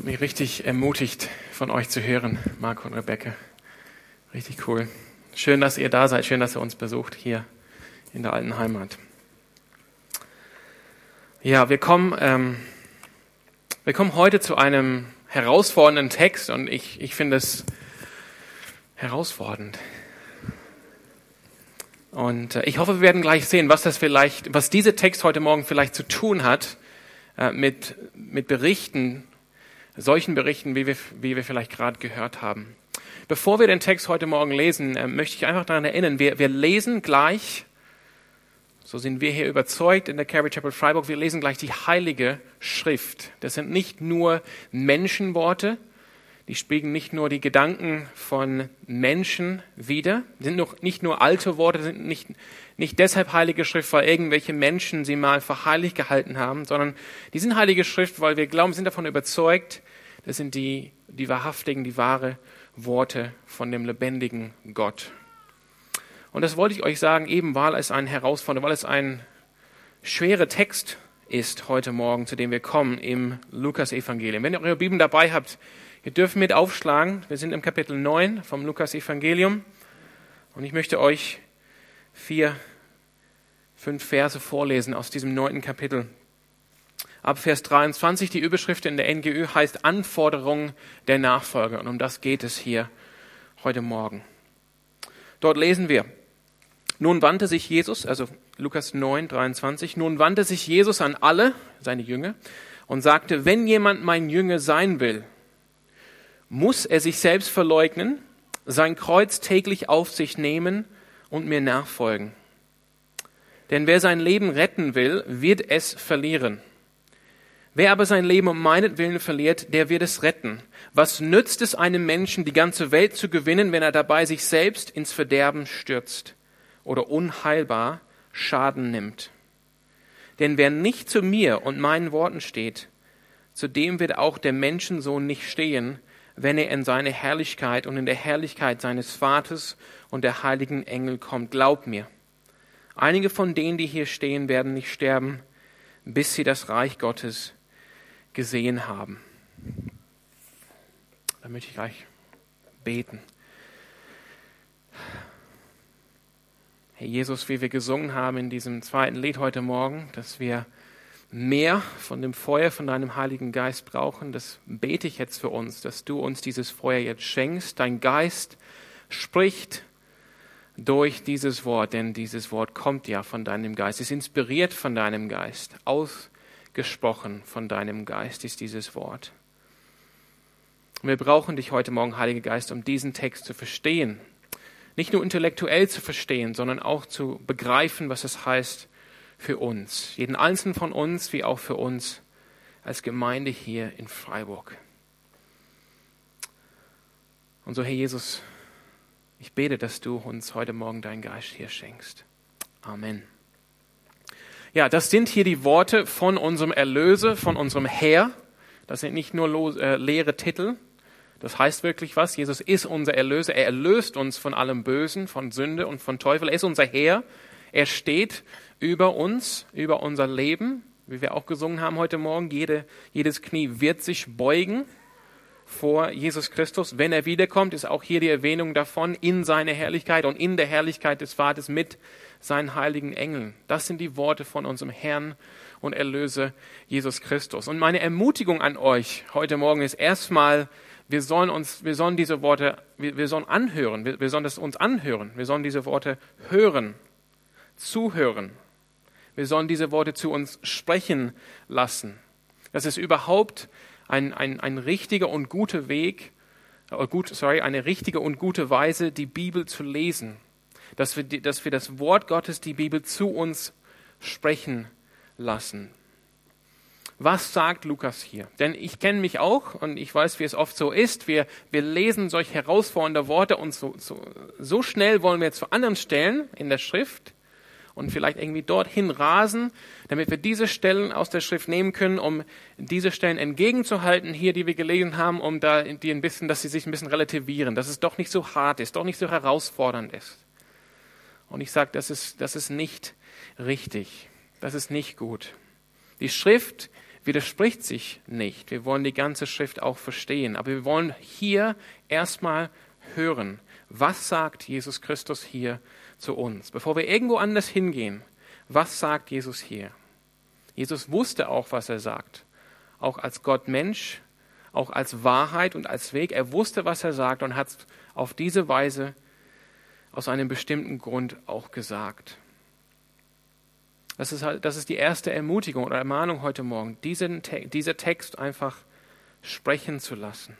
hat mich richtig ermutigt, von euch zu hören, Marco und Rebecca. Richtig cool. Schön, dass ihr da seid. Schön, dass ihr uns besucht hier in der alten Heimat. Ja, wir kommen, ähm, wir kommen heute zu einem herausfordernden Text und ich, ich finde es herausfordernd. Und äh, ich hoffe, wir werden gleich sehen, was das vielleicht, was dieser Text heute Morgen vielleicht zu tun hat äh, mit, mit Berichten, solchen Berichten, wie wir, wie wir vielleicht gerade gehört haben. Bevor wir den Text heute Morgen lesen, äh, möchte ich einfach daran erinnern, wir, wir lesen gleich, so sind wir hier überzeugt in der Calvary Chapel Freiburg, wir lesen gleich die Heilige Schrift. Das sind nicht nur Menschenworte, die spiegeln nicht nur die Gedanken von Menschen wider, sind noch nicht nur alte Worte, sind nicht, nicht deshalb Heilige Schrift, weil irgendwelche Menschen sie mal für heilig gehalten haben, sondern die sind Heilige Schrift, weil wir glauben, sind davon überzeugt, das sind die, die wahrhaftigen, die wahre Worte von dem lebendigen Gott. Und das wollte ich euch sagen, eben weil es ein Herausforderung, weil es ein schwerer Text ist heute Morgen, zu dem wir kommen im Lukas-Evangelium. Wenn ihr eure Bibel dabei habt, ihr dürft mit aufschlagen. Wir sind im Kapitel 9 vom Lukas-Evangelium. Und ich möchte euch vier, fünf Verse vorlesen aus diesem neunten Kapitel. Ab Vers 23, die Überschrift in der NGÜ heißt Anforderung der Nachfolger. Und um das geht es hier heute Morgen. Dort lesen wir, nun wandte sich Jesus, also Lukas 9, 23, nun wandte sich Jesus an alle, seine Jünger, und sagte, wenn jemand mein Jünger sein will, muss er sich selbst verleugnen, sein Kreuz täglich auf sich nehmen und mir nachfolgen. Denn wer sein Leben retten will, wird es verlieren. Wer aber sein Leben um meinetwillen verliert, der wird es retten. Was nützt es einem Menschen, die ganze Welt zu gewinnen, wenn er dabei sich selbst ins Verderben stürzt oder unheilbar Schaden nimmt? Denn wer nicht zu mir und meinen Worten steht, zu dem wird auch der Menschensohn nicht stehen, wenn er in seine Herrlichkeit und in der Herrlichkeit seines Vaters und der heiligen Engel kommt. Glaub mir. Einige von denen, die hier stehen, werden nicht sterben, bis sie das Reich Gottes gesehen haben. Da möchte ich gleich beten. Herr Jesus, wie wir gesungen haben in diesem zweiten Lied heute Morgen, dass wir mehr von dem Feuer von deinem Heiligen Geist brauchen, das bete ich jetzt für uns, dass du uns dieses Feuer jetzt schenkst. Dein Geist spricht durch dieses Wort, denn dieses Wort kommt ja von deinem Geist, ist inspiriert von deinem Geist, ausgesprochen von deinem Geist ist dieses Wort. Und wir brauchen dich heute Morgen, Heiliger Geist, um diesen Text zu verstehen. Nicht nur intellektuell zu verstehen, sondern auch zu begreifen, was es heißt, für uns, jeden einzelnen von uns, wie auch für uns als Gemeinde hier in Freiburg. Und so, Herr Jesus, ich bete, dass du uns heute Morgen deinen Geist hier schenkst. Amen. Ja, das sind hier die Worte von unserem Erlöser, von unserem Herr. Das sind nicht nur äh, leere Titel. Das heißt wirklich was. Jesus ist unser Erlöser. Er erlöst uns von allem Bösen, von Sünde und von Teufel. Er ist unser Herr. Er steht über uns, über unser Leben, wie wir auch gesungen haben heute Morgen. Jede, jedes Knie wird sich beugen vor Jesus Christus. Wenn er wiederkommt, ist auch hier die Erwähnung davon in seine Herrlichkeit und in der Herrlichkeit des Vaters mit seinen heiligen Engeln. Das sind die Worte von unserem Herrn und Erlöser Jesus Christus. Und meine Ermutigung an euch heute Morgen ist erstmal, wir sollen uns, wir sollen diese Worte, wir, wir sollen anhören, wir, wir sollen das uns anhören, wir sollen diese Worte hören, zuhören wir sollen diese Worte zu uns sprechen lassen. Das ist überhaupt ein, ein, ein richtiger und guter Weg, äh, gut, sorry, eine richtige und gute Weise, die Bibel zu lesen. Dass wir, dass wir das Wort Gottes, die Bibel, zu uns sprechen lassen. Was sagt Lukas hier? Denn ich kenne mich auch und ich weiß, wie es oft so ist. Wir, wir lesen solch herausfordernde Worte und so, so, so schnell wollen wir zu anderen Stellen in der Schrift und vielleicht irgendwie dorthin rasen, damit wir diese Stellen aus der Schrift nehmen können, um diese Stellen entgegenzuhalten, hier, die wir gelesen haben, um da die ein bisschen, dass sie sich ein bisschen relativieren, dass es doch nicht so hart ist, doch nicht so herausfordernd ist. Und ich sage, das ist, das ist nicht richtig. Das ist nicht gut. Die Schrift widerspricht sich nicht. Wir wollen die ganze Schrift auch verstehen, aber wir wollen hier erstmal hören, was sagt Jesus Christus hier zu uns. Bevor wir irgendwo anders hingehen, was sagt Jesus hier? Jesus wusste auch, was er sagt. Auch als Gott Mensch, auch als Wahrheit und als Weg. Er wusste, was er sagt und hat es auf diese Weise aus einem bestimmten Grund auch gesagt. Das ist, halt, das ist die erste Ermutigung oder Ermahnung heute Morgen, diesen, dieser Text einfach sprechen zu lassen.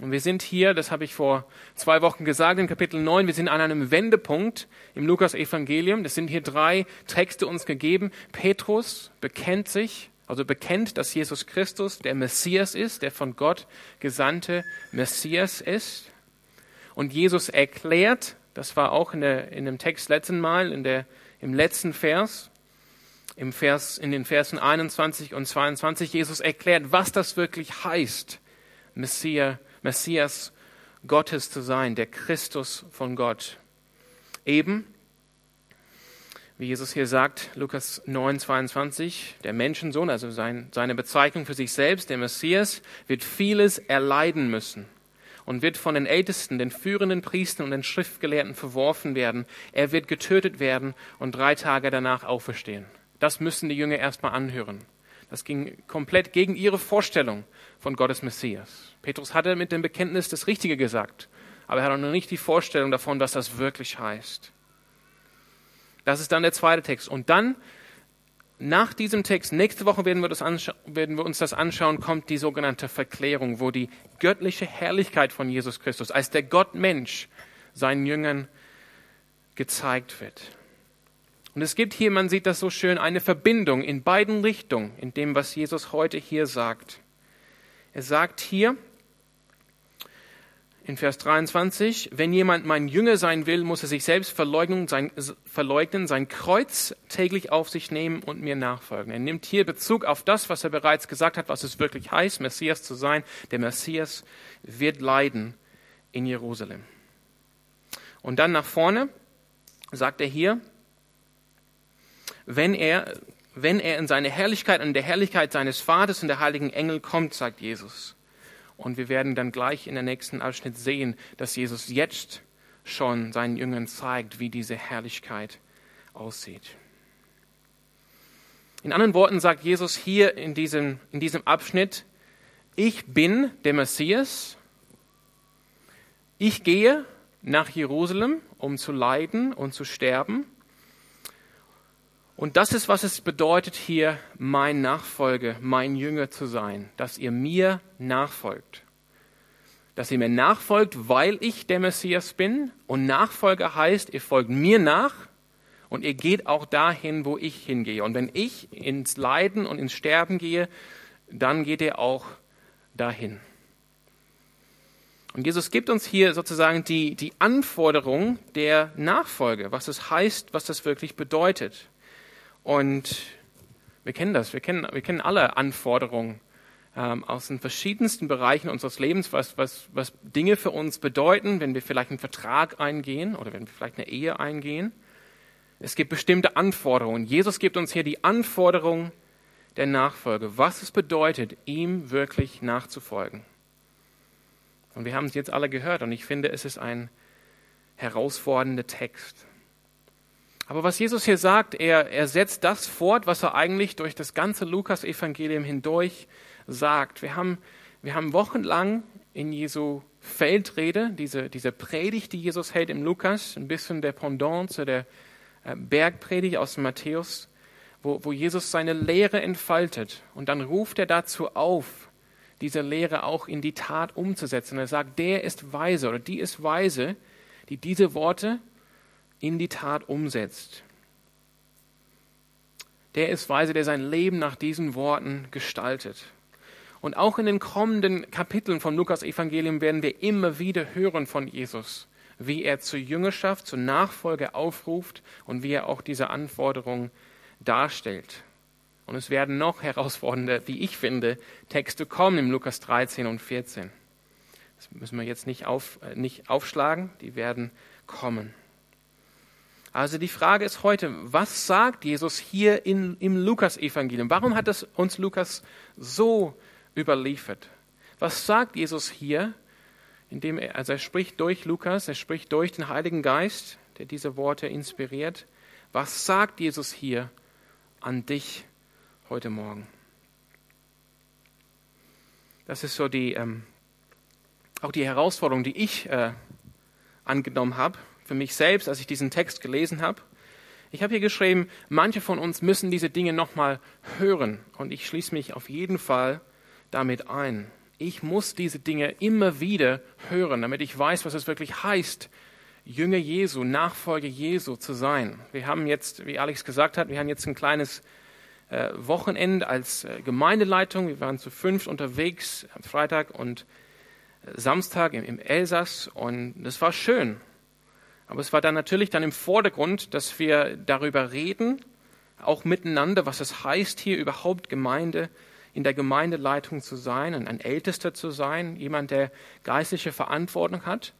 Und wir sind hier, das habe ich vor zwei Wochen gesagt, in Kapitel 9, wir sind an einem Wendepunkt im Lukas-Evangelium. Das sind hier drei Texte uns gegeben. Petrus bekennt sich, also bekennt, dass Jesus Christus der Messias ist, der von Gott gesandte Messias ist. Und Jesus erklärt, das war auch in, der, in dem Text letzten Mal, in der, im letzten Vers, im Vers, in den Versen 21 und 22, Jesus erklärt, was das wirklich heißt, Messias Messias Gottes zu sein, der Christus von Gott. Eben, wie Jesus hier sagt, Lukas 9, 22, der Menschensohn, also sein, seine Bezeichnung für sich selbst, der Messias, wird vieles erleiden müssen und wird von den Ältesten, den führenden Priestern und den Schriftgelehrten verworfen werden. Er wird getötet werden und drei Tage danach auferstehen. Das müssen die Jünger erstmal anhören. Das ging komplett gegen ihre Vorstellung von Gottes Messias. Petrus hatte mit dem Bekenntnis das Richtige gesagt, aber er hatte noch nicht die Vorstellung davon, was das wirklich heißt. Das ist dann der zweite Text. Und dann, nach diesem Text, nächste Woche werden wir, das werden wir uns das anschauen, kommt die sogenannte Verklärung, wo die göttliche Herrlichkeit von Jesus Christus als der Gottmensch seinen Jüngern gezeigt wird. Und es gibt hier, man sieht das so schön, eine Verbindung in beiden Richtungen in dem, was Jesus heute hier sagt. Er sagt hier in Vers 23, wenn jemand mein Jünger sein will, muss er sich selbst verleugnen sein, Kreuz täglich auf sich nehmen und mir nachfolgen. Er nimmt hier Bezug auf das, was er bereits gesagt hat, was es wirklich heißt, Messias zu sein. Der Messias wird leiden in Jerusalem. Und dann nach vorne sagt er hier, wenn er, wenn er in seine Herrlichkeit und in der Herrlichkeit seines Vaters und der heiligen Engel kommt, sagt Jesus. Und wir werden dann gleich in der nächsten Abschnitt sehen, dass Jesus jetzt schon seinen Jüngern zeigt, wie diese Herrlichkeit aussieht. In anderen Worten sagt Jesus hier in diesem, in diesem Abschnitt, ich bin der Messias, ich gehe nach Jerusalem, um zu leiden und zu sterben, und das ist, was es bedeutet, hier mein Nachfolger, mein Jünger zu sein, dass ihr mir nachfolgt. Dass ihr mir nachfolgt, weil ich der Messias bin. Und Nachfolger heißt, ihr folgt mir nach und ihr geht auch dahin, wo ich hingehe. Und wenn ich ins Leiden und ins Sterben gehe, dann geht ihr auch dahin. Und Jesus gibt uns hier sozusagen die, die Anforderung der Nachfolge, was es heißt, was das wirklich bedeutet. Und wir kennen das, wir kennen, wir kennen alle Anforderungen ähm, aus den verschiedensten Bereichen unseres Lebens, was, was, was Dinge für uns bedeuten, wenn wir vielleicht einen Vertrag eingehen oder wenn wir vielleicht eine Ehe eingehen. Es gibt bestimmte Anforderungen. Jesus gibt uns hier die Anforderung der Nachfolge, was es bedeutet, ihm wirklich nachzufolgen. Und wir haben es jetzt alle gehört und ich finde, es ist ein herausfordernder Text. Aber was Jesus hier sagt, er, er setzt das fort, was er eigentlich durch das ganze Lukas-Evangelium hindurch sagt. Wir haben, wir haben wochenlang in Jesu Feldrede, diese, diese Predigt, die Jesus hält im Lukas, ein bisschen der Pendant zu der äh, Bergpredigt aus Matthäus, wo, wo Jesus seine Lehre entfaltet. Und dann ruft er dazu auf, diese Lehre auch in die Tat umzusetzen. Er sagt, der ist weise oder die ist weise, die diese Worte in die Tat umsetzt. Der ist weise, der sein Leben nach diesen Worten gestaltet. Und auch in den kommenden Kapiteln vom Lukas-Evangelium werden wir immer wieder hören von Jesus, wie er zur Jüngerschaft, zur Nachfolge aufruft und wie er auch diese Anforderungen darstellt. Und es werden noch herausfordernde, wie ich finde, Texte kommen im Lukas 13 und 14. Das müssen wir jetzt nicht, auf, äh, nicht aufschlagen, die werden kommen. Also die Frage ist heute, was sagt Jesus hier in, im Lukas-Evangelium? Warum hat es uns Lukas so überliefert? Was sagt Jesus hier, indem er, also er spricht durch Lukas, er spricht durch den Heiligen Geist, der diese Worte inspiriert. Was sagt Jesus hier an dich heute Morgen? Das ist so die, ähm, auch die Herausforderung, die ich äh, angenommen habe für mich selbst, als ich diesen Text gelesen habe. Ich habe hier geschrieben, manche von uns müssen diese Dinge nochmal hören und ich schließe mich auf jeden Fall damit ein. Ich muss diese Dinge immer wieder hören, damit ich weiß, was es wirklich heißt, Jünger Jesu, Nachfolger Jesu zu sein. Wir haben jetzt, wie Alex gesagt hat, wir haben jetzt ein kleines äh, Wochenende als äh, Gemeindeleitung. Wir waren zu fünf unterwegs am Freitag und äh, Samstag im, im Elsass und das war schön. Aber es war dann natürlich dann im Vordergrund, dass wir darüber reden, auch miteinander, was es heißt, hier überhaupt Gemeinde, in der Gemeindeleitung zu sein ein Ältester zu sein, jemand, der geistliche Verantwortung hat.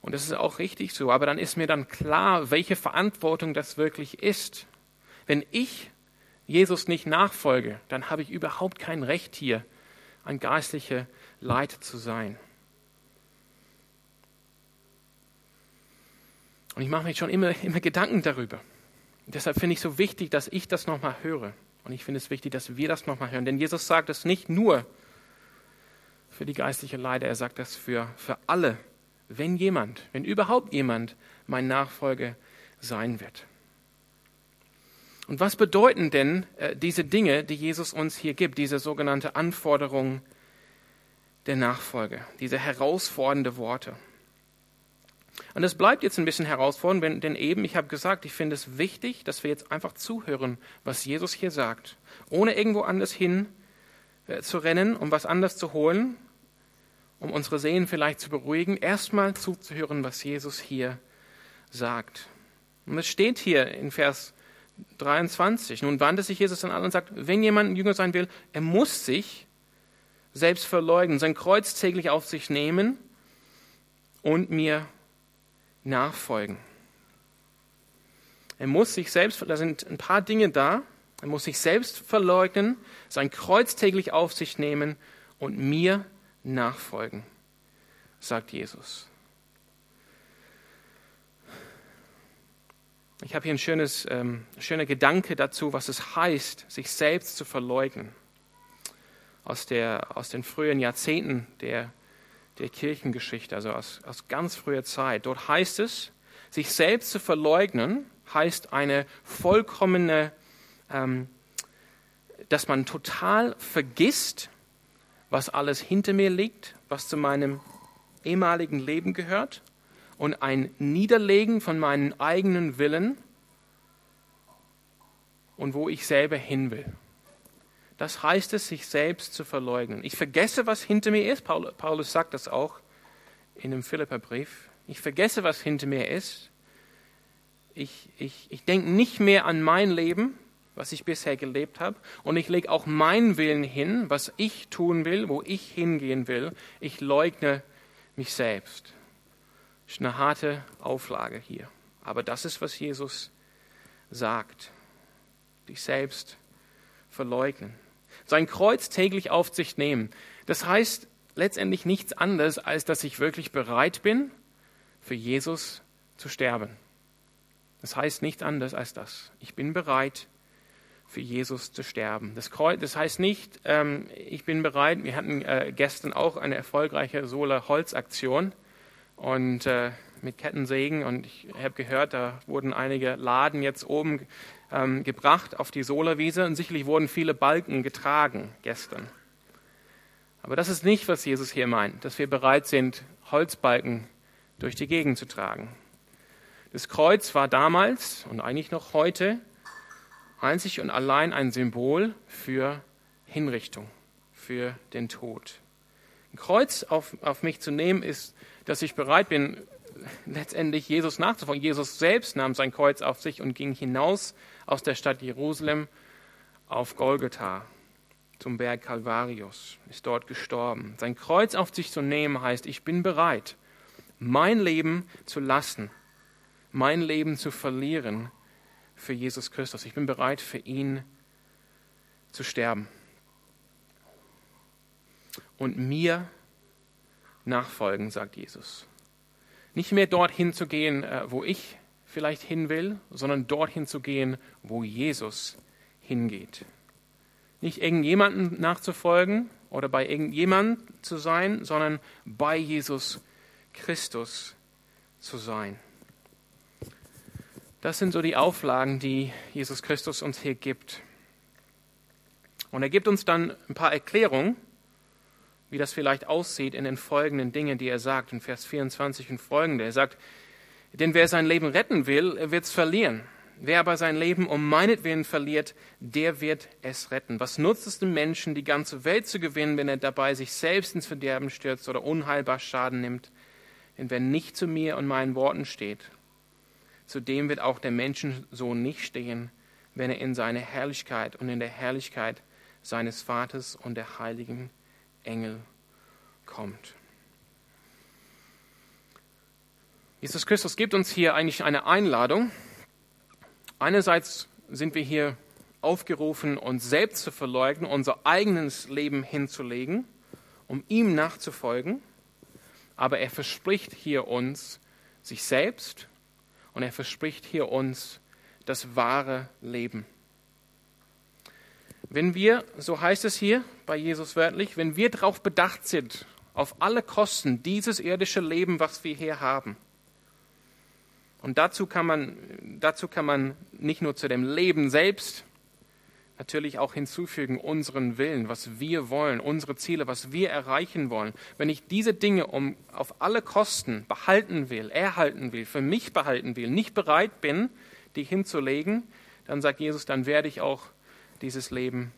Und das ist auch richtig so. Aber dann ist mir dann klar, welche Verantwortung das wirklich ist. Wenn ich Jesus nicht nachfolge, dann habe ich überhaupt kein Recht hier, ein geistlicher Leiter zu sein. Und ich mache mir schon immer, immer Gedanken darüber. Und deshalb finde ich es so wichtig, dass ich das nochmal höre. Und ich finde es wichtig, dass wir das nochmal hören. Denn Jesus sagt es nicht nur für die geistliche Leiter, er sagt das für, für alle. Wenn jemand, wenn überhaupt jemand mein Nachfolger sein wird. Und was bedeuten denn äh, diese Dinge, die Jesus uns hier gibt, diese sogenannte Anforderung der Nachfolge, diese herausfordernde Worte? Und es bleibt jetzt ein bisschen herausfordernd, denn eben, ich habe gesagt, ich finde es wichtig, dass wir jetzt einfach zuhören, was Jesus hier sagt, ohne irgendwo anders hin äh, zu rennen, um was anderes zu holen, um unsere Seelen vielleicht zu beruhigen, erstmal zuzuhören, was Jesus hier sagt. Und es steht hier in Vers 23, nun wandte sich Jesus an alle und sagt, wenn jemand ein Jünger sein will, er muss sich selbst verleugnen, sein Kreuz täglich auf sich nehmen und mir nachfolgen. Er muss sich selbst, da sind ein paar Dinge da, er muss sich selbst verleugnen, sein Kreuz täglich auf sich nehmen und mir nachfolgen, sagt Jesus. Ich habe hier ein schönes, ähm, schöner Gedanke dazu, was es heißt, sich selbst zu verleugnen. Aus, der, aus den frühen Jahrzehnten der der Kirchengeschichte, also aus, aus ganz früher Zeit. Dort heißt es, sich selbst zu verleugnen, heißt eine vollkommene, ähm, dass man total vergisst, was alles hinter mir liegt, was zu meinem ehemaligen Leben gehört und ein Niederlegen von meinen eigenen Willen und wo ich selber hin will. Das heißt es, sich selbst zu verleugnen. Ich vergesse, was hinter mir ist. Paulus sagt das auch in dem Philipperbrief. Ich vergesse, was hinter mir ist. Ich, ich, ich denke nicht mehr an mein Leben, was ich bisher gelebt habe. Und ich lege auch meinen Willen hin, was ich tun will, wo ich hingehen will. Ich leugne mich selbst. Das ist eine harte Auflage hier. Aber das ist, was Jesus sagt. Dich selbst verleugnen sein Kreuz täglich auf sich nehmen. Das heißt letztendlich nichts anderes, als dass ich wirklich bereit bin, für Jesus zu sterben. Das heißt nichts anderes als das. Ich bin bereit, für Jesus zu sterben. Das, Kreuz, das heißt nicht, ähm, ich bin bereit, wir hatten äh, gestern auch eine erfolgreiche Solar-Holz-Aktion und äh, mit Kettensägen und ich habe gehört, da wurden einige Laden jetzt oben ähm, gebracht auf die Solarwiese und sicherlich wurden viele Balken getragen gestern. Aber das ist nicht, was Jesus hier meint, dass wir bereit sind, Holzbalken durch die Gegend zu tragen. Das Kreuz war damals und eigentlich noch heute einzig und allein ein Symbol für Hinrichtung, für den Tod. Ein Kreuz auf, auf mich zu nehmen, ist, dass ich bereit bin, letztendlich Jesus nachzufolgen. Jesus selbst nahm sein Kreuz auf sich und ging hinaus aus der Stadt Jerusalem auf Golgotha zum Berg Calvarius, ist dort gestorben. Sein Kreuz auf sich zu nehmen heißt, ich bin bereit, mein Leben zu lassen, mein Leben zu verlieren für Jesus Christus. Ich bin bereit, für ihn zu sterben. Und mir nachfolgen, sagt Jesus. Nicht mehr dorthin zu gehen, äh, wo ich vielleicht hin will, sondern dorthin zu gehen, wo Jesus hingeht. Nicht irgendjemanden nachzufolgen oder bei irgendjemandem zu sein, sondern bei Jesus Christus zu sein. Das sind so die Auflagen, die Jesus Christus uns hier gibt. Und er gibt uns dann ein paar Erklärungen, wie das vielleicht aussieht in den folgenden Dingen, die er sagt, in Vers 24 und folgende. Er sagt, denn wer sein Leben retten will, wird es verlieren. Wer aber sein Leben um meinetwillen verliert, der wird es retten. Was nutzt es dem Menschen, die ganze Welt zu gewinnen, wenn er dabei sich selbst ins Verderben stürzt oder unheilbar Schaden nimmt? Denn wer nicht zu mir und meinen Worten steht, zu dem wird auch der Menschensohn nicht stehen, wenn er in seine Herrlichkeit und in der Herrlichkeit seines Vaters und der heiligen Engel kommt. Jesus Christus gibt uns hier eigentlich eine Einladung. Einerseits sind wir hier aufgerufen, uns selbst zu verleugnen, unser eigenes Leben hinzulegen, um ihm nachzufolgen. Aber er verspricht hier uns sich selbst und er verspricht hier uns das wahre Leben. Wenn wir, so heißt es hier bei Jesus wörtlich, wenn wir darauf bedacht sind, auf alle Kosten dieses irdische Leben, was wir hier haben, und dazu kann man, dazu kann man nicht nur zu dem Leben selbst natürlich auch hinzufügen unseren Willen, was wir wollen, unsere Ziele, was wir erreichen wollen. Wenn ich diese Dinge um auf alle Kosten behalten will, erhalten will, für mich behalten will, nicht bereit bin, die hinzulegen, dann sagt Jesus, dann werde ich auch dieses Leben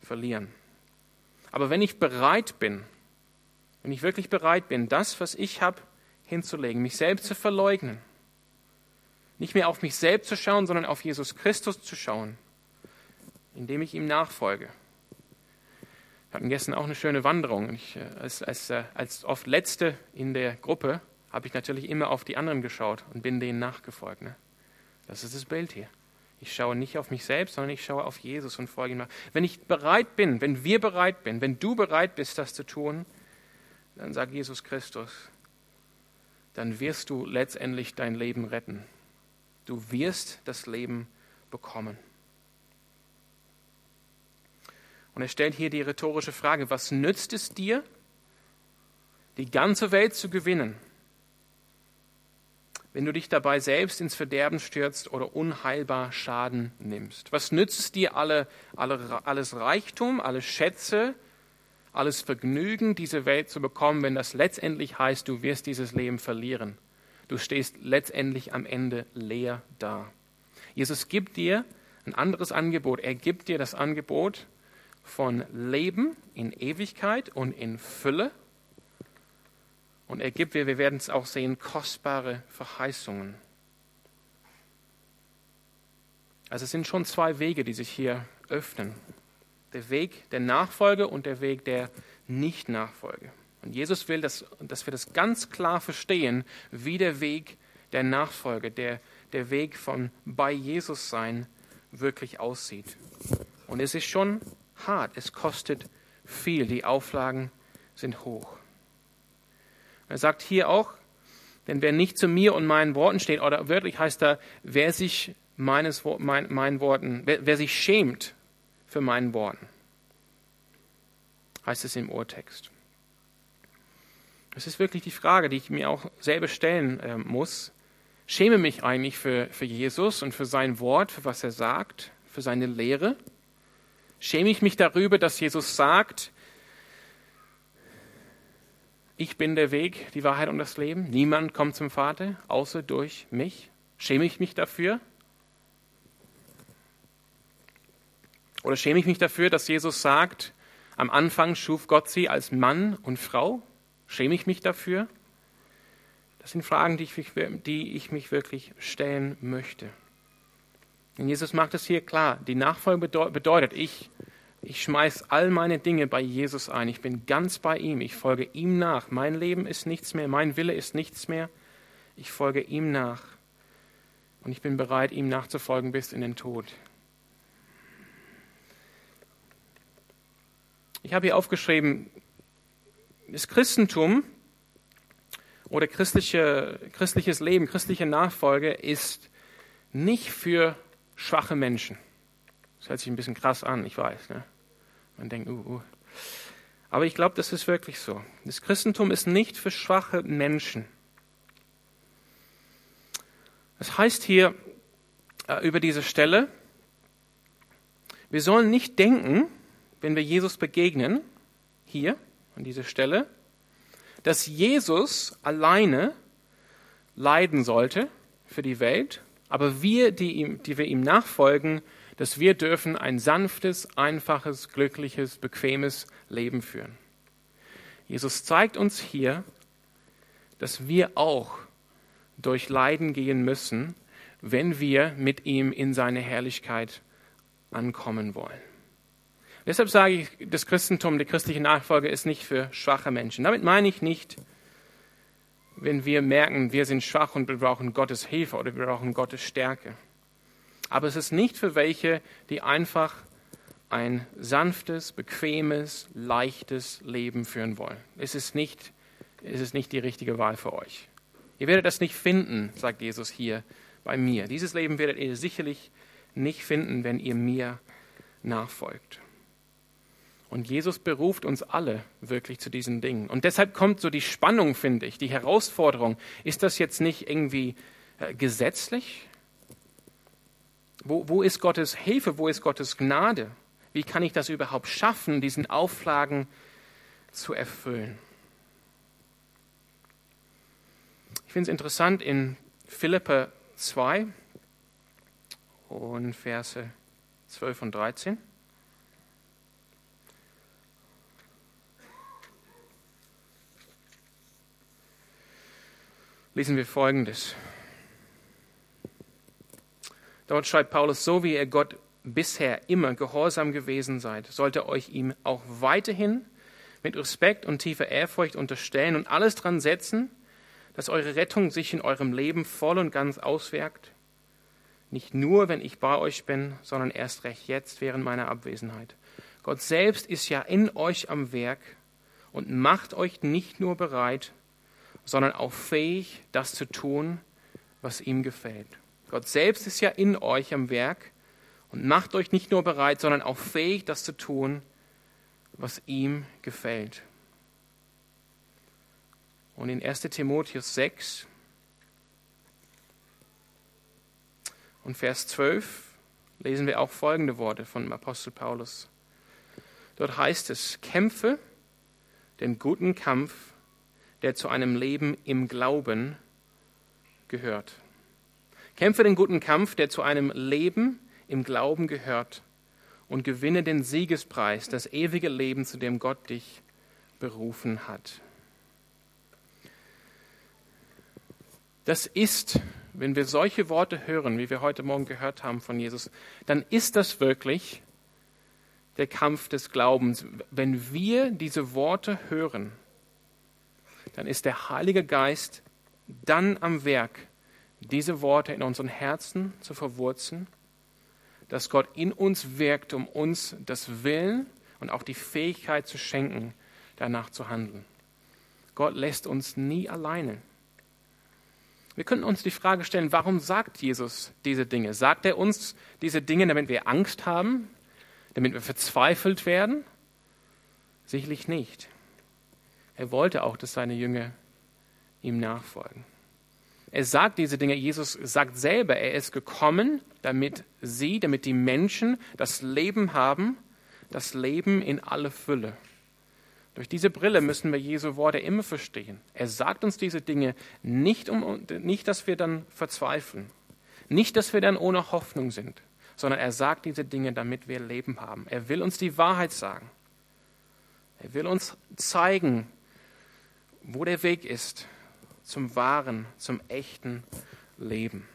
verlieren. Aber wenn ich bereit bin, wenn ich wirklich bereit bin, das, was ich habe, hinzulegen, mich selbst zu verleugnen, nicht mehr auf mich selbst zu schauen, sondern auf Jesus Christus zu schauen, indem ich ihm nachfolge. Wir hatten gestern auch eine schöne Wanderung. Ich, äh, als, als, äh, als oft Letzte in der Gruppe habe ich natürlich immer auf die anderen geschaut und bin denen nachgefolgt. Ne? Das ist das Bild hier. Ich schaue nicht auf mich selbst, sondern ich schaue auf Jesus und folge ihm nach. Wenn ich bereit bin, wenn wir bereit sind, wenn du bereit bist, das zu tun, dann sagt Jesus Christus, dann wirst du letztendlich dein Leben retten. Du wirst das Leben bekommen. Und er stellt hier die rhetorische Frage, was nützt es dir, die ganze Welt zu gewinnen, wenn du dich dabei selbst ins Verderben stürzt oder unheilbar Schaden nimmst? Was nützt es dir alle, alle, alles Reichtum, alle Schätze, alles Vergnügen, diese Welt zu bekommen, wenn das letztendlich heißt, du wirst dieses Leben verlieren? Du stehst letztendlich am Ende leer da. Jesus gibt dir ein anderes Angebot. Er gibt dir das Angebot von Leben in Ewigkeit und in Fülle und er gibt, wir werden es auch sehen, kostbare Verheißungen. Also es sind schon zwei Wege, die sich hier öffnen. Der Weg der Nachfolge und der Weg der Nicht-Nachfolge. Und Jesus will, dass, dass wir das ganz klar verstehen, wie der Weg der Nachfolge, der, der Weg von bei Jesus sein wirklich aussieht. Und es ist schon hart, es kostet viel, die Auflagen sind hoch. Er sagt hier auch, denn wer nicht zu mir und meinen Worten steht, oder wörtlich heißt da, wer sich meines, mein, meinen Worten, wer, wer sich schämt für meinen Worten, heißt es im Urtext. Es ist wirklich die Frage, die ich mir auch selber stellen äh, muss. Schäme mich eigentlich für, für Jesus und für sein Wort, für was er sagt, für seine Lehre? Schäme ich mich darüber, dass Jesus sagt, ich bin der Weg, die Wahrheit und das Leben. Niemand kommt zum Vater, außer durch mich. Schäme ich mich dafür? Oder schäme ich mich dafür, dass Jesus sagt, am Anfang schuf Gott sie als Mann und Frau? Schäme ich mich dafür? Das sind Fragen, die ich, die ich mich wirklich stellen möchte. Und Jesus macht es hier klar. Die Nachfolge bedeutet, ich ich schmeiß all meine Dinge bei Jesus ein. Ich bin ganz bei ihm. Ich folge ihm nach. Mein Leben ist nichts mehr. Mein Wille ist nichts mehr. Ich folge ihm nach. Und ich bin bereit, ihm nachzufolgen bis in den Tod. Ich habe hier aufgeschrieben, das Christentum oder christliche, christliches Leben, christliche Nachfolge ist nicht für schwache Menschen. Das hört sich ein bisschen krass an, ich weiß. Ne? Man denkt, uh, uh. Aber ich glaube, das ist wirklich so. Das Christentum ist nicht für schwache Menschen. Das heißt hier äh, über diese Stelle, wir sollen nicht denken, wenn wir Jesus begegnen, hier an dieser Stelle, dass Jesus alleine leiden sollte für die Welt, aber wir, die, ihm, die wir ihm nachfolgen, dass wir dürfen ein sanftes, einfaches, glückliches, bequemes Leben führen. Jesus zeigt uns hier, dass wir auch durch Leiden gehen müssen, wenn wir mit ihm in seine Herrlichkeit ankommen wollen. Deshalb sage ich, das Christentum, die christliche Nachfolge ist nicht für schwache Menschen. Damit meine ich nicht, wenn wir merken, wir sind schwach und wir brauchen Gottes Hilfe oder wir brauchen Gottes Stärke. Aber es ist nicht für welche, die einfach ein sanftes, bequemes, leichtes Leben führen wollen. Es ist nicht, es ist nicht die richtige Wahl für euch. Ihr werdet das nicht finden, sagt Jesus hier bei mir. Dieses Leben werdet ihr sicherlich nicht finden, wenn ihr mir nachfolgt. Und Jesus beruft uns alle wirklich zu diesen Dingen. Und deshalb kommt so die Spannung, finde ich, die Herausforderung. Ist das jetzt nicht irgendwie äh, gesetzlich? Wo, wo ist Gottes Hilfe? Wo ist Gottes Gnade? Wie kann ich das überhaupt schaffen, diesen Auflagen zu erfüllen? Ich finde es interessant in Philippe 2 und Verse 12 und 13. lesen wir Folgendes. Dort schreibt Paulus, so wie ihr Gott bisher immer gehorsam gewesen seid, sollte euch ihm auch weiterhin mit Respekt und tiefer Ehrfurcht unterstellen und alles dran setzen, dass eure Rettung sich in eurem Leben voll und ganz auswirkt. Nicht nur, wenn ich bei euch bin, sondern erst recht jetzt während meiner Abwesenheit. Gott selbst ist ja in euch am Werk und macht euch nicht nur bereit, sondern auch fähig, das zu tun, was ihm gefällt. Gott selbst ist ja in euch am Werk und macht euch nicht nur bereit, sondern auch fähig, das zu tun, was ihm gefällt. Und in 1 Timotheus 6 und Vers 12 lesen wir auch folgende Worte von Apostel Paulus. Dort heißt es, kämpfe den guten Kampf der zu einem Leben im Glauben gehört. Kämpfe den guten Kampf, der zu einem Leben im Glauben gehört und gewinne den Siegespreis, das ewige Leben, zu dem Gott dich berufen hat. Das ist, wenn wir solche Worte hören, wie wir heute Morgen gehört haben von Jesus, dann ist das wirklich der Kampf des Glaubens. Wenn wir diese Worte hören, dann ist der Heilige Geist dann am Werk, diese Worte in unseren Herzen zu verwurzeln, dass Gott in uns wirkt, um uns das Willen und auch die Fähigkeit zu schenken, danach zu handeln. Gott lässt uns nie alleine. Wir könnten uns die Frage stellen, warum sagt Jesus diese Dinge? Sagt er uns diese Dinge, damit wir Angst haben, damit wir verzweifelt werden? Sicherlich nicht. Er wollte auch, dass seine Jünger ihm nachfolgen. Er sagt diese Dinge, Jesus sagt selber, er ist gekommen, damit sie, damit die Menschen das Leben haben, das Leben in alle Fülle. Durch diese Brille müssen wir Jesu Worte immer verstehen. Er sagt uns diese Dinge nicht, um, nicht, dass wir dann verzweifeln, nicht, dass wir dann ohne Hoffnung sind, sondern er sagt diese Dinge, damit wir Leben haben. Er will uns die Wahrheit sagen. Er will uns zeigen, wo der Weg ist zum wahren, zum echten Leben.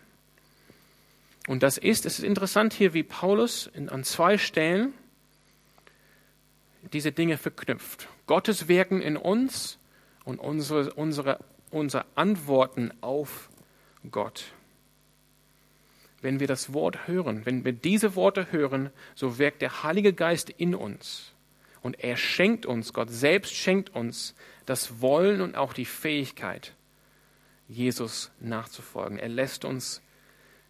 Und das ist, es ist interessant hier, wie Paulus in, an zwei Stellen diese Dinge verknüpft. Gottes Wirken in uns und unsere, unsere, unsere Antworten auf Gott. wenn wir das Wort hören, wenn wir diese Worte hören, so wirkt der Heilige Geist in uns. Und er schenkt uns, Gott selbst schenkt uns das Wollen und auch die Fähigkeit, Jesus nachzufolgen. Er lässt uns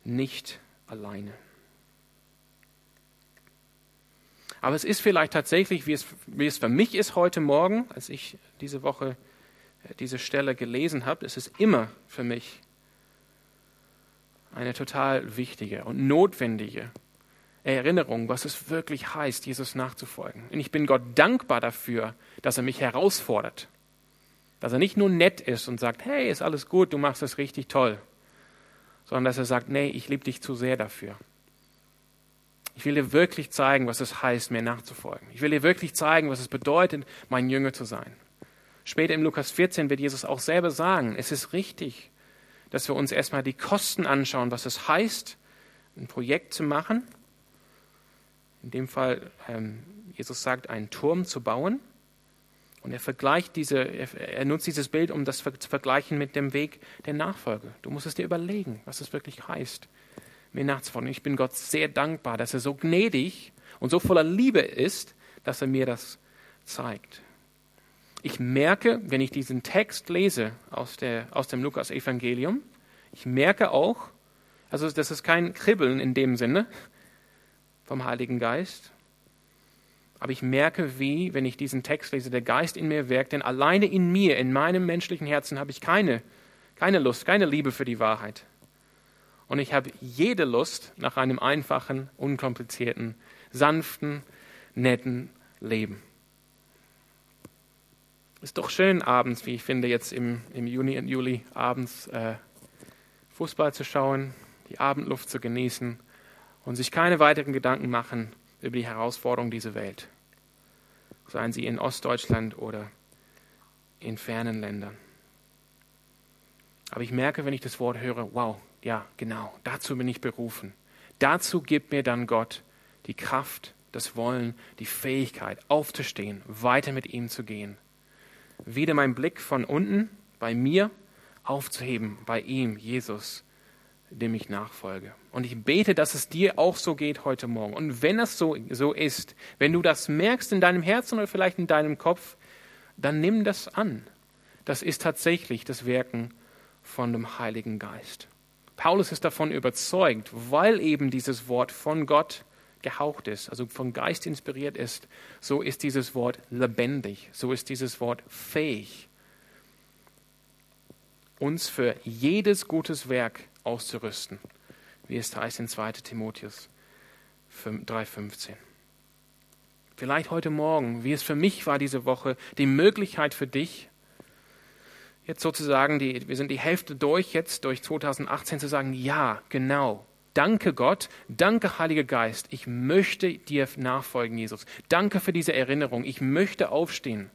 nicht alleine. Aber es ist vielleicht tatsächlich, wie es, wie es für mich ist heute Morgen, als ich diese Woche äh, diese Stelle gelesen habe, es ist immer für mich eine total wichtige und notwendige Erinnerung, was es wirklich heißt, Jesus nachzufolgen. Und ich bin Gott dankbar dafür, dass er mich herausfordert. Dass er nicht nur nett ist und sagt, hey, ist alles gut, du machst es richtig toll, sondern dass er sagt, nee, ich liebe dich zu sehr dafür. Ich will dir wirklich zeigen, was es heißt, mir nachzufolgen. Ich will dir wirklich zeigen, was es bedeutet, mein Jünger zu sein. Später im Lukas 14 wird Jesus auch selber sagen, es ist richtig, dass wir uns erstmal die Kosten anschauen, was es heißt, ein Projekt zu machen. In dem Fall, ähm, Jesus sagt, einen Turm zu bauen. Und er vergleicht diese, er nutzt dieses Bild, um das zu vergleichen mit dem Weg der Nachfolge. Du musst es dir überlegen, was es wirklich heißt mir nachzufolgen. Ich bin Gott sehr dankbar, dass er so gnädig und so voller Liebe ist, dass er mir das zeigt. Ich merke, wenn ich diesen Text lese aus, der, aus dem Lukas-Evangelium, ich merke auch, also das ist kein Kribbeln in dem Sinne vom Heiligen Geist, aber ich merke, wie, wenn ich diesen Text lese, der Geist in mir wirkt, denn alleine in mir, in meinem menschlichen Herzen habe ich keine, keine Lust, keine Liebe für die Wahrheit. Und ich habe jede Lust nach einem einfachen, unkomplizierten, sanften, netten Leben. Ist doch schön abends, wie ich finde, jetzt im, im Juni und Juli abends äh, Fußball zu schauen, die Abendluft zu genießen und sich keine weiteren Gedanken machen über die Herausforderungen dieser Welt. Seien sie in Ostdeutschland oder in fernen Ländern. Aber ich merke, wenn ich das Wort höre, wow, ja, genau, dazu bin ich berufen. Dazu gibt mir dann Gott die Kraft, das Wollen, die Fähigkeit, aufzustehen, weiter mit ihm zu gehen. Wieder mein Blick von unten bei mir aufzuheben, bei ihm, Jesus, dem ich nachfolge. Und ich bete, dass es dir auch so geht heute Morgen. Und wenn es so, so ist, wenn du das merkst in deinem Herzen oder vielleicht in deinem Kopf, dann nimm das an. Das ist tatsächlich das Wirken von dem Heiligen Geist. Paulus ist davon überzeugt, weil eben dieses Wort von Gott gehaucht ist, also vom Geist inspiriert ist, so ist dieses Wort lebendig, so ist dieses Wort fähig, uns für jedes gutes Werk auszurüsten, wie es heißt in 2 Timotheus 3,15. Vielleicht heute Morgen, wie es für mich war diese Woche, die Möglichkeit für dich, jetzt sozusagen, die, wir sind die Hälfte durch, jetzt durch 2018 zu sagen, ja, genau. Danke Gott, danke Heiliger Geist, ich möchte dir nachfolgen, Jesus. Danke für diese Erinnerung, ich möchte aufstehen.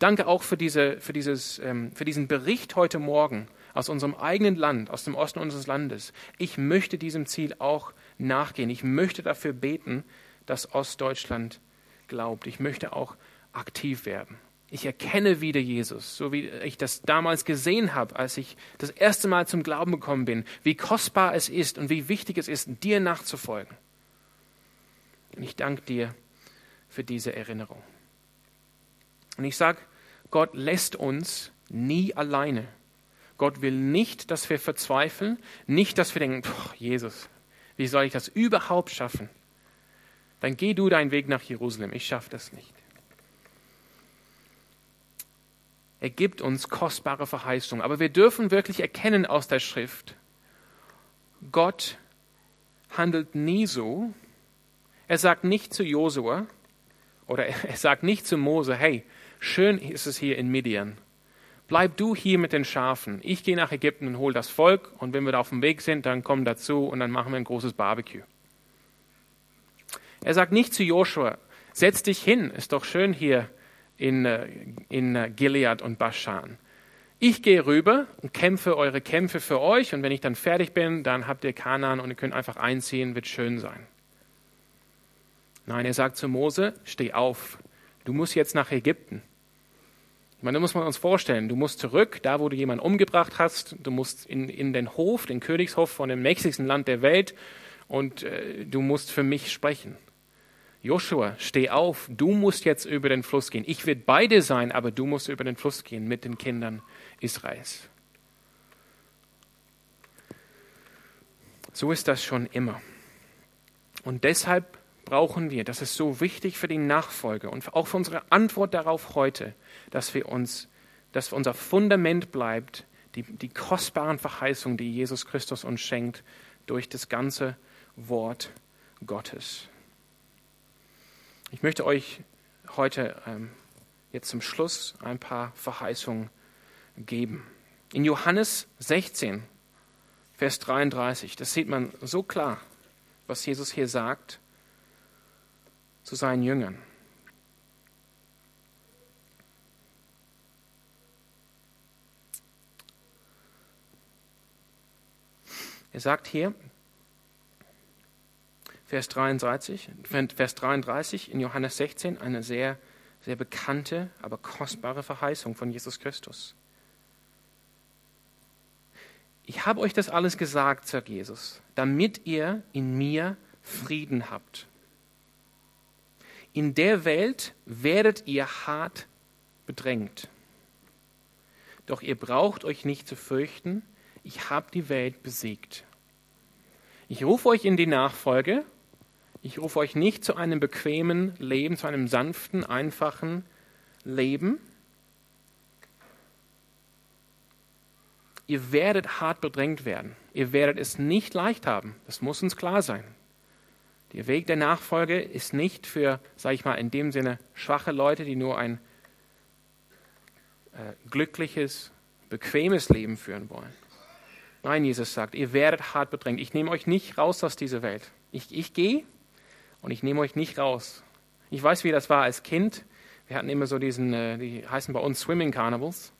Danke auch für, diese, für, dieses, ähm, für diesen Bericht heute Morgen aus unserem eigenen Land, aus dem Osten unseres Landes. Ich möchte diesem Ziel auch nachgehen. Ich möchte dafür beten, dass Ostdeutschland glaubt. Ich möchte auch aktiv werden. Ich erkenne wieder Jesus, so wie ich das damals gesehen habe, als ich das erste Mal zum Glauben gekommen bin, wie kostbar es ist und wie wichtig es ist, dir nachzufolgen. Und ich danke dir für diese Erinnerung. Und ich sage, Gott lässt uns nie alleine. Gott will nicht, dass wir verzweifeln, nicht, dass wir denken, Jesus, wie soll ich das überhaupt schaffen? Dann geh du deinen Weg nach Jerusalem, ich schaffe das nicht. Er gibt uns kostbare Verheißungen. Aber wir dürfen wirklich erkennen aus der Schrift, Gott handelt nie so. Er sagt nicht zu Josua oder er sagt nicht zu Mose, hey, schön ist es hier in Midian. Bleib du hier mit den Schafen. Ich gehe nach Ägypten und hole das Volk und wenn wir da auf dem Weg sind, dann komm dazu und dann machen wir ein großes Barbecue. Er sagt nicht zu Joshua, setz dich hin, ist doch schön hier in, äh, in äh, Gilead und Baschan. Ich gehe rüber und kämpfe eure Kämpfe für euch und wenn ich dann fertig bin, dann habt ihr Kanaan und ihr könnt einfach einziehen, wird schön sein. Nein, er sagt zu Mose, steh auf, du musst jetzt nach Ägypten. Ich meine, da muss man uns vorstellen, du musst zurück, da wo du jemanden umgebracht hast, du musst in, in den Hof, den Königshof von dem mächtigsten Land der Welt und äh, du musst für mich sprechen. Joshua, steh auf, du musst jetzt über den Fluss gehen. Ich werde bei dir sein, aber du musst über den Fluss gehen mit den Kindern Israels. So ist das schon immer. Und deshalb brauchen wir, das ist so wichtig für die Nachfolge und auch für unsere Antwort darauf heute, dass wir uns, dass unser Fundament bleibt, die, die kostbaren Verheißungen, die Jesus Christus uns schenkt, durch das ganze Wort Gottes. Ich möchte euch heute ähm, jetzt zum Schluss ein paar Verheißungen geben. In Johannes 16, Vers 33, das sieht man so klar, was Jesus hier sagt zu seinen Jüngern. Er sagt hier, Vers 33, Vers 33 in Johannes 16, eine sehr, sehr bekannte, aber kostbare Verheißung von Jesus Christus. Ich habe euch das alles gesagt, sagt Jesus, damit ihr in mir Frieden habt. In der Welt werdet ihr hart bedrängt. Doch ihr braucht euch nicht zu fürchten, ich habe die Welt besiegt. Ich rufe euch in die Nachfolge ich rufe euch nicht zu einem bequemen Leben, zu einem sanften, einfachen Leben. Ihr werdet hart bedrängt werden. Ihr werdet es nicht leicht haben. Das muss uns klar sein. Der Weg der Nachfolge ist nicht für, sage ich mal, in dem Sinne schwache Leute, die nur ein äh, glückliches, bequemes Leben führen wollen. Nein, Jesus sagt, ihr werdet hart bedrängt. Ich nehme euch nicht raus aus dieser Welt. Ich, ich gehe, und ich nehme euch nicht raus. Ich weiß, wie das war als Kind. Wir hatten immer so diesen, äh, die heißen bei uns Swimming Carnivals.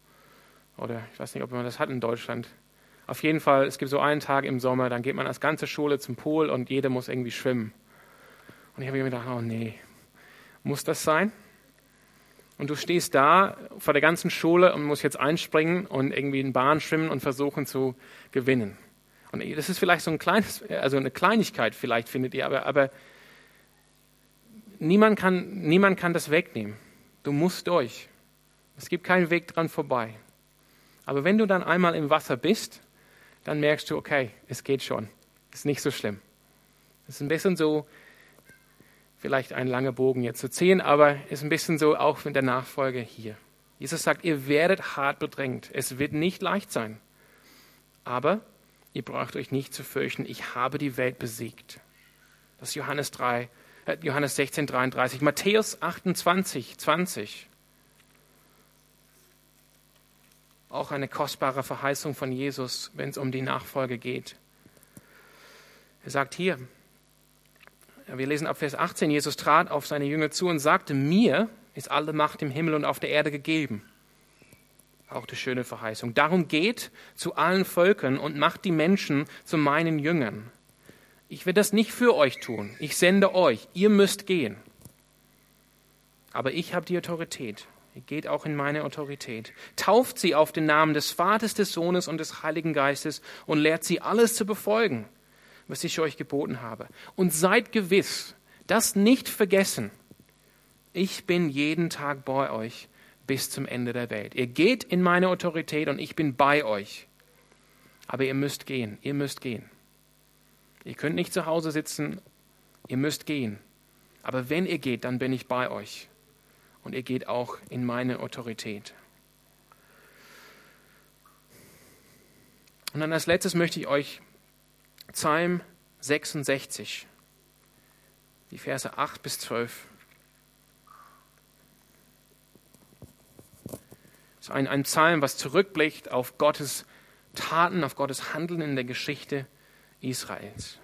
Oder ich weiß nicht, ob man das hat in Deutschland. Auf jeden Fall, es gibt so einen Tag im Sommer, dann geht man als ganze Schule zum Pool und jeder muss irgendwie schwimmen. Und ich habe mir gedacht, oh nee, muss das sein? Und du stehst da vor der ganzen Schule und musst jetzt einspringen und irgendwie in Bahn schwimmen und versuchen zu gewinnen. Und das ist vielleicht so ein kleines, also eine Kleinigkeit vielleicht findet ihr, aber, aber niemand kann, niemand kann das wegnehmen. Du musst durch. Es gibt keinen Weg dran vorbei. Aber wenn du dann einmal im Wasser bist, dann merkst du, okay, es geht schon. Ist nicht so schlimm. Es ist ein bisschen so, vielleicht ein langer Bogen jetzt zu ziehen, aber ist ein bisschen so auch mit der Nachfolge hier. Jesus sagt, ihr werdet hart bedrängt. Es wird nicht leicht sein. Aber ihr braucht euch nicht zu fürchten, ich habe die Welt besiegt. Das ist Johannes 3, äh, Johannes 16, 33, Matthäus 28, 20. Auch eine kostbare Verheißung von Jesus, wenn es um die Nachfolge geht. Er sagt hier, wir lesen ab Vers 18, Jesus trat auf seine Jünger zu und sagte, mir ist alle Macht im Himmel und auf der Erde gegeben. Auch die schöne Verheißung. Darum geht zu allen Völkern und macht die Menschen zu meinen Jüngern. Ich will das nicht für euch tun. Ich sende euch. Ihr müsst gehen. Aber ich habe die Autorität. Ihr geht auch in meine Autorität. Tauft sie auf den Namen des Vaters, des Sohnes und des Heiligen Geistes und lehrt sie alles zu befolgen, was ich euch geboten habe. Und seid gewiss, das nicht vergessen. Ich bin jeden Tag bei euch bis zum Ende der Welt. Ihr geht in meine Autorität und ich bin bei euch. Aber ihr müsst gehen. Ihr müsst gehen. Ihr könnt nicht zu Hause sitzen, ihr müsst gehen. Aber wenn ihr geht, dann bin ich bei euch. Und ihr geht auch in meine Autorität. Und dann als letztes möchte ich euch Psalm 66, die Verse 8 bis 12. Das ist ein, ein Psalm, was zurückblickt auf Gottes Taten, auf Gottes Handeln in der Geschichte Israels.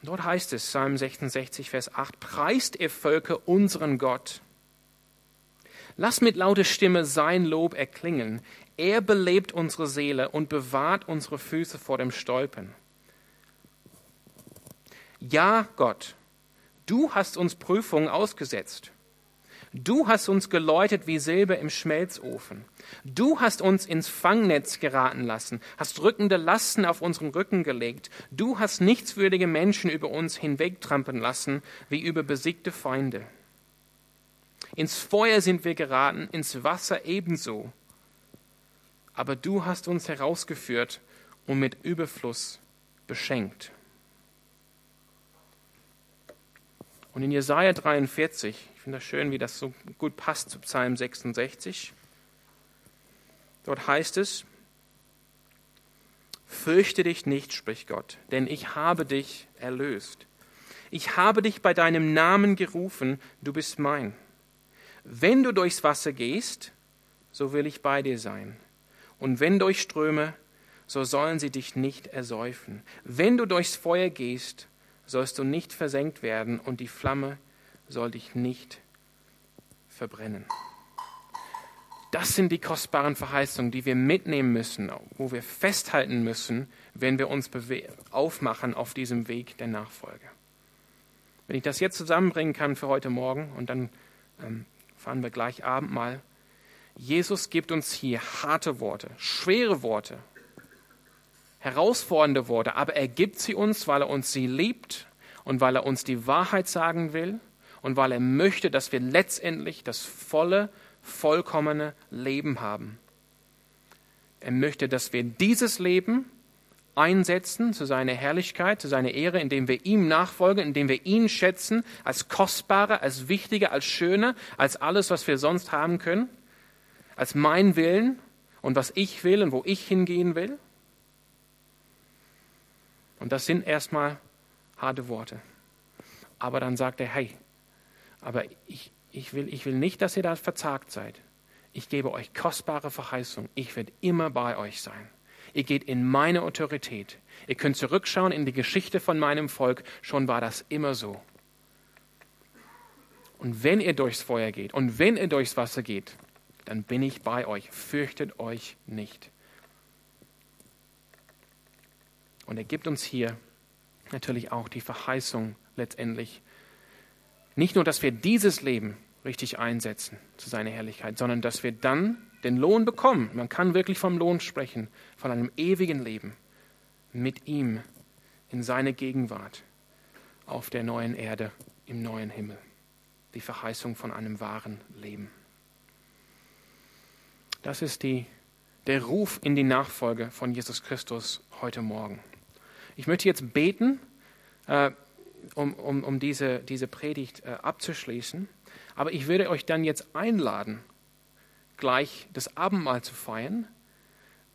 Und dort heißt es, Psalm 66, Vers 8, preist ihr Völker unseren Gott. Lass mit lauter Stimme sein Lob erklingen. Er belebt unsere Seele und bewahrt unsere Füße vor dem Stolpern. Ja, Gott, du hast uns Prüfungen ausgesetzt. Du hast uns geläutet wie Silber im Schmelzofen. Du hast uns ins Fangnetz geraten lassen, hast drückende Lasten auf unseren Rücken gelegt. Du hast nichtswürdige Menschen über uns hinwegtrampen lassen, wie über besiegte Feinde. Ins Feuer sind wir geraten, ins Wasser ebenso. Aber du hast uns herausgeführt und mit Überfluss beschenkt. Und in Jesaja 43, ich finde das schön, wie das so gut passt zu Psalm 66, dort heißt es, Fürchte dich nicht, spricht Gott, denn ich habe dich erlöst. Ich habe dich bei deinem Namen gerufen, du bist mein. Wenn du durchs Wasser gehst, so will ich bei dir sein. Und wenn durch Ströme, so sollen sie dich nicht ersäufen. Wenn du durchs Feuer gehst, sollst du nicht versenkt werden und die Flamme soll dich nicht verbrennen. Das sind die kostbaren Verheißungen, die wir mitnehmen müssen, wo wir festhalten müssen, wenn wir uns aufmachen auf diesem Weg der Nachfolge. Wenn ich das jetzt zusammenbringen kann für heute Morgen und dann ähm, fahren wir gleich Abendmahl. Jesus gibt uns hier harte Worte, schwere Worte, herausfordernde Worte, aber er gibt sie uns, weil er uns sie liebt und weil er uns die Wahrheit sagen will und weil er möchte, dass wir letztendlich das volle, vollkommene Leben haben. Er möchte, dass wir dieses Leben einsetzen zu seiner Herrlichkeit, zu seiner Ehre, indem wir ihm nachfolgen, indem wir ihn schätzen als kostbarer, als wichtiger, als schöner, als alles, was wir sonst haben können, als mein Willen und was ich will und wo ich hingehen will. Und das sind erstmal harte Worte. Aber dann sagt er, hey, aber ich, ich, will, ich will nicht, dass ihr da verzagt seid. Ich gebe euch kostbare Verheißung. Ich werde immer bei euch sein. Ihr geht in meine Autorität. Ihr könnt zurückschauen in die Geschichte von meinem Volk. Schon war das immer so. Und wenn ihr durchs Feuer geht und wenn ihr durchs Wasser geht, dann bin ich bei euch. Fürchtet euch nicht. Und er gibt uns hier natürlich auch die Verheißung letztendlich, nicht nur, dass wir dieses Leben richtig einsetzen zu seiner Herrlichkeit, sondern dass wir dann den Lohn bekommen. Man kann wirklich vom Lohn sprechen, von einem ewigen Leben mit ihm in seine Gegenwart auf der neuen Erde, im neuen Himmel. Die Verheißung von einem wahren Leben. Das ist die, der Ruf in die Nachfolge von Jesus Christus heute Morgen. Ich möchte jetzt beten, äh, um, um, um diese, diese Predigt äh, abzuschließen. Aber ich würde euch dann jetzt einladen, gleich das Abendmahl zu feiern.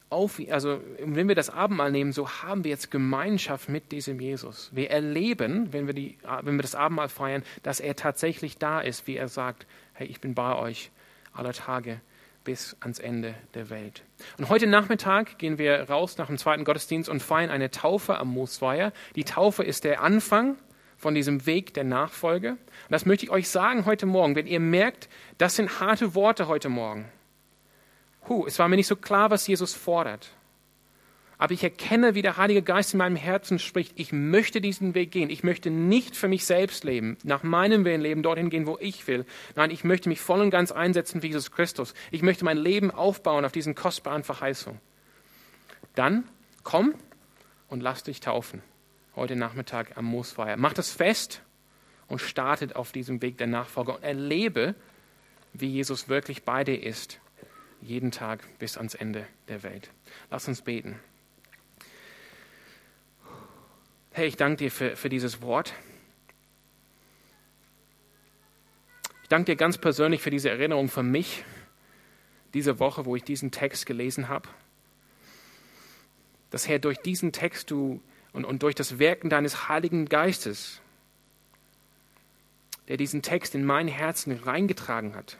Auf, also wenn wir das Abendmahl nehmen, so haben wir jetzt Gemeinschaft mit diesem Jesus. Wir erleben, wenn wir, die, wenn wir das Abendmahl feiern, dass er tatsächlich da ist, wie er sagt, hey, ich bin bei euch aller Tage bis ans Ende der Welt. Und heute Nachmittag gehen wir raus nach dem zweiten Gottesdienst und feiern eine Taufe am Moosweiher. Die Taufe ist der Anfang von diesem Weg der Nachfolge. Und das möchte ich euch sagen heute Morgen, wenn ihr merkt, das sind harte Worte heute Morgen. Huh, es war mir nicht so klar, was Jesus fordert. Aber ich erkenne, wie der Heilige Geist in meinem Herzen spricht, ich möchte diesen Weg gehen. Ich möchte nicht für mich selbst leben, nach meinem Willen leben, dorthin gehen, wo ich will. Nein, ich möchte mich voll und ganz einsetzen für Jesus Christus. Ich möchte mein Leben aufbauen auf diesen kostbaren Verheißungen. Dann komm und lass dich taufen. Heute Nachmittag am Moosfeier. Mach das fest und startet auf diesem Weg der Nachfolge und erlebe, wie Jesus wirklich bei dir ist. Jeden Tag bis ans Ende der Welt. Lass uns beten. Herr, ich danke dir für, für dieses Wort. Ich danke dir ganz persönlich für diese Erinnerung für mich, diese Woche, wo ich diesen Text gelesen habe. Dass Herr, durch diesen Text du und, und durch das Wirken deines Heiligen Geistes, der diesen Text in mein Herzen reingetragen hat,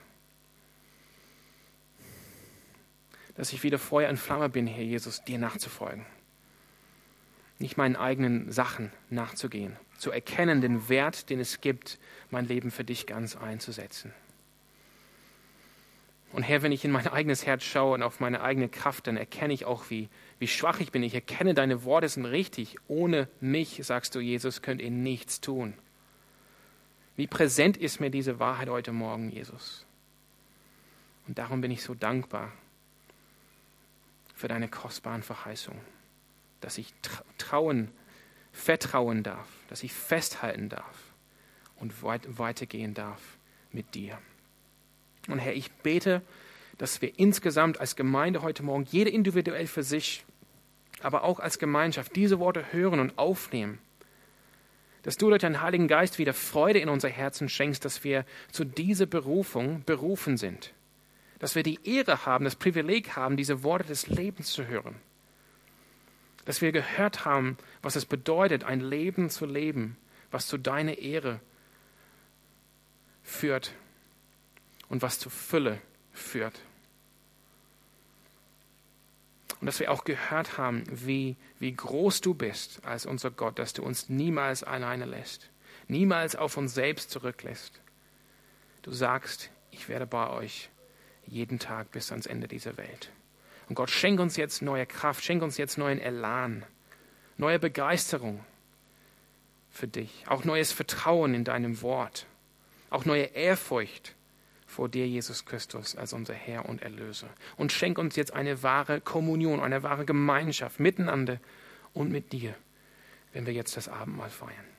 dass ich wieder Feuer und Flamme bin, Herr Jesus, dir nachzufolgen nicht meinen eigenen Sachen nachzugehen, zu erkennen den Wert, den es gibt, mein Leben für dich ganz einzusetzen. Und Herr, wenn ich in mein eigenes Herz schaue und auf meine eigene Kraft, dann erkenne ich auch, wie, wie schwach ich bin. Ich erkenne, deine Worte sind richtig. Ohne mich, sagst du, Jesus, könnt ihr nichts tun. Wie präsent ist mir diese Wahrheit heute Morgen, Jesus? Und darum bin ich so dankbar für deine kostbaren Verheißungen, dass ich trauen, vertrauen darf, dass ich festhalten darf und weit, weitergehen darf mit dir. Und Herr, ich bete, dass wir insgesamt als Gemeinde heute Morgen, jeder individuell für sich, aber auch als Gemeinschaft, diese Worte hören und aufnehmen. Dass du durch deinen Heiligen Geist wieder Freude in unser Herzen schenkst, dass wir zu dieser Berufung berufen sind. Dass wir die Ehre haben, das Privileg haben, diese Worte des Lebens zu hören. Dass wir gehört haben, was es bedeutet, ein Leben zu leben, was zu deiner Ehre führt und was zur Fülle führt. Und dass wir auch gehört haben, wie, wie groß du bist als unser Gott, dass du uns niemals alleine lässt, niemals auf uns selbst zurücklässt. Du sagst, ich werde bei euch jeden Tag bis ans Ende dieser Welt. Und Gott, schenk uns jetzt neue Kraft, schenk uns jetzt neuen Elan, neue Begeisterung für dich, auch neues Vertrauen in deinem Wort, auch neue Ehrfurcht vor dir, Jesus Christus, als unser Herr und Erlöser. Und schenk uns jetzt eine wahre Kommunion, eine wahre Gemeinschaft miteinander und mit dir, wenn wir jetzt das Abendmahl feiern.